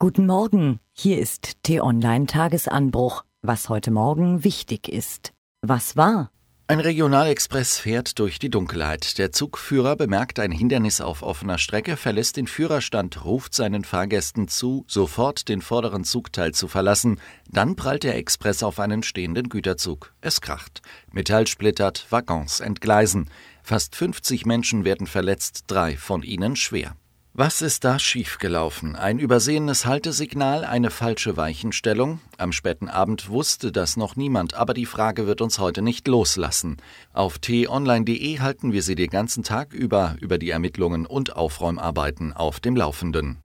Guten Morgen, hier ist T-Online Tagesanbruch, was heute Morgen wichtig ist. Was war? Ein Regionalexpress fährt durch die Dunkelheit. Der Zugführer bemerkt ein Hindernis auf offener Strecke, verlässt den Führerstand, ruft seinen Fahrgästen zu, sofort den vorderen Zugteil zu verlassen. Dann prallt der Express auf einen stehenden Güterzug. Es kracht. Metall splittert, Waggons entgleisen. Fast 50 Menschen werden verletzt, drei von ihnen schwer. Was ist da schiefgelaufen? Ein übersehenes Haltesignal, eine falsche Weichenstellung? Am späten Abend wusste das noch niemand, aber die Frage wird uns heute nicht loslassen. Auf t-online.de halten wir Sie den ganzen Tag über über die Ermittlungen und Aufräumarbeiten auf dem Laufenden.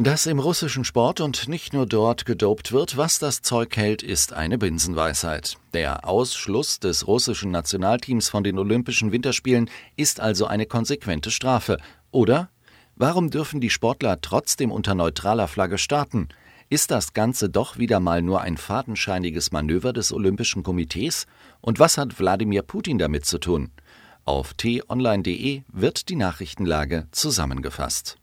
Dass im russischen Sport und nicht nur dort gedopt wird, was das Zeug hält, ist eine Binsenweisheit. Der Ausschluss des russischen Nationalteams von den Olympischen Winterspielen ist also eine konsequente Strafe oder warum dürfen die Sportler trotzdem unter neutraler Flagge starten? Ist das Ganze doch wieder mal nur ein fadenscheiniges Manöver des Olympischen Komitees? Und was hat Wladimir Putin damit zu tun? Auf t-online.de wird die Nachrichtenlage zusammengefasst.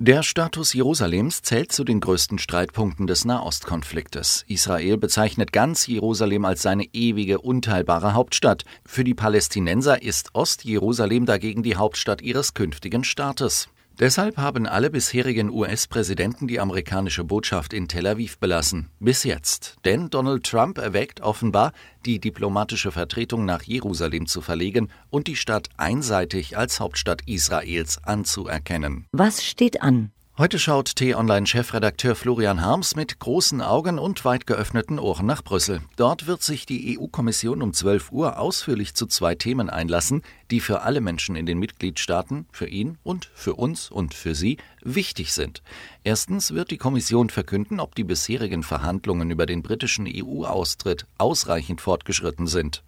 Der Status Jerusalems zählt zu den größten Streitpunkten des Nahostkonfliktes. Israel bezeichnet ganz Jerusalem als seine ewige, unteilbare Hauptstadt. Für die Palästinenser ist Ost-Jerusalem dagegen die Hauptstadt ihres künftigen Staates. Deshalb haben alle bisherigen US-Präsidenten die amerikanische Botschaft in Tel Aviv belassen. Bis jetzt. Denn Donald Trump erwägt offenbar, die diplomatische Vertretung nach Jerusalem zu verlegen und die Stadt einseitig als Hauptstadt Israels anzuerkennen. Was steht an? Heute schaut T-Online-Chefredakteur Florian Harms mit großen Augen und weit geöffneten Ohren nach Brüssel. Dort wird sich die EU-Kommission um 12 Uhr ausführlich zu zwei Themen einlassen, die für alle Menschen in den Mitgliedstaaten, für ihn und für uns und für sie wichtig sind. Erstens wird die Kommission verkünden, ob die bisherigen Verhandlungen über den britischen EU-Austritt ausreichend fortgeschritten sind.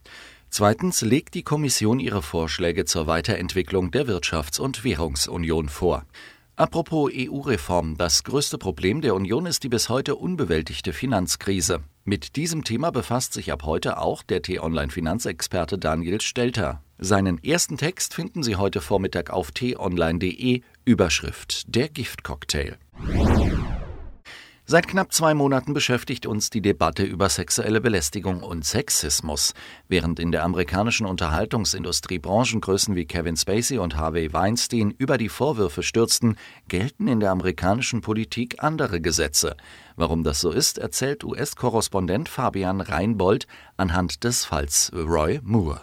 Zweitens legt die Kommission ihre Vorschläge zur Weiterentwicklung der Wirtschafts- und Währungsunion vor. Apropos EU-Reform, das größte Problem der Union ist die bis heute unbewältigte Finanzkrise. Mit diesem Thema befasst sich ab heute auch der T-Online-Finanzexperte Daniel Stelter. Seinen ersten Text finden Sie heute Vormittag auf t-online.de, Überschrift Der Giftcocktail. Seit knapp zwei Monaten beschäftigt uns die Debatte über sexuelle Belästigung und Sexismus. Während in der amerikanischen Unterhaltungsindustrie Branchengrößen wie Kevin Spacey und Harvey Weinstein über die Vorwürfe stürzten, gelten in der amerikanischen Politik andere Gesetze. Warum das so ist, erzählt US-Korrespondent Fabian Reinbold anhand des Falls Roy Moore.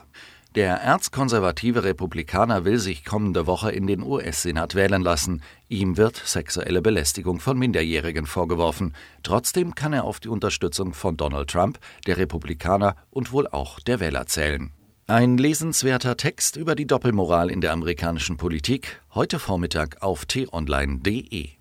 Der erzkonservative Republikaner will sich kommende Woche in den US-Senat wählen lassen. Ihm wird sexuelle Belästigung von Minderjährigen vorgeworfen. Trotzdem kann er auf die Unterstützung von Donald Trump, der Republikaner und wohl auch der Wähler zählen. Ein lesenswerter Text über die Doppelmoral in der amerikanischen Politik, heute Vormittag auf t-online.de.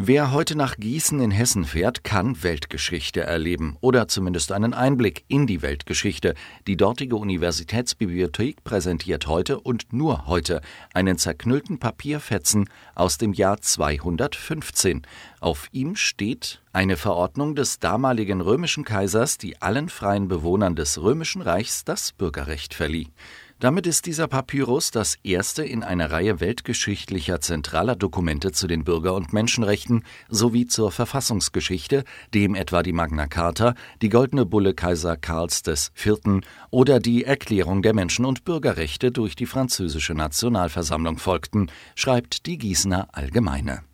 Wer heute nach Gießen in Hessen fährt, kann Weltgeschichte erleben oder zumindest einen Einblick in die Weltgeschichte. Die dortige Universitätsbibliothek präsentiert heute und nur heute einen zerknüllten Papierfetzen aus dem Jahr 215. Auf ihm steht eine Verordnung des damaligen römischen Kaisers, die allen freien Bewohnern des römischen Reichs das Bürgerrecht verlieh. Damit ist dieser Papyrus das erste in einer Reihe weltgeschichtlicher zentraler Dokumente zu den Bürger- und Menschenrechten sowie zur Verfassungsgeschichte, dem etwa die Magna Carta, die Goldene Bulle Kaiser Karls IV. oder die Erklärung der Menschen- und Bürgerrechte durch die französische Nationalversammlung folgten, schreibt die Gießener Allgemeine.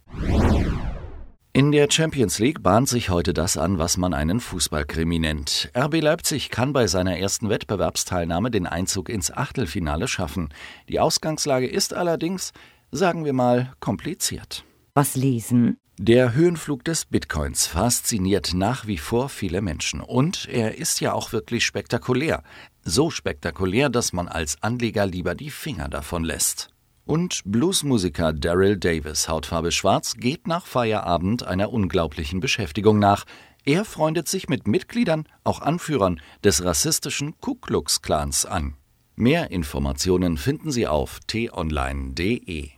In der Champions League bahnt sich heute das an, was man einen Fußballkrimi nennt. RB Leipzig kann bei seiner ersten Wettbewerbsteilnahme den Einzug ins Achtelfinale schaffen. Die Ausgangslage ist allerdings, sagen wir mal, kompliziert. Was lesen? Der Höhenflug des Bitcoins fasziniert nach wie vor viele Menschen. Und er ist ja auch wirklich spektakulär. So spektakulär, dass man als Anleger lieber die Finger davon lässt. Und Bluesmusiker Daryl Davis, Hautfarbe Schwarz, geht nach Feierabend einer unglaublichen Beschäftigung nach. Er freundet sich mit Mitgliedern, auch Anführern des rassistischen Ku Klux Klans an. Mehr Informationen finden Sie auf t-online.de.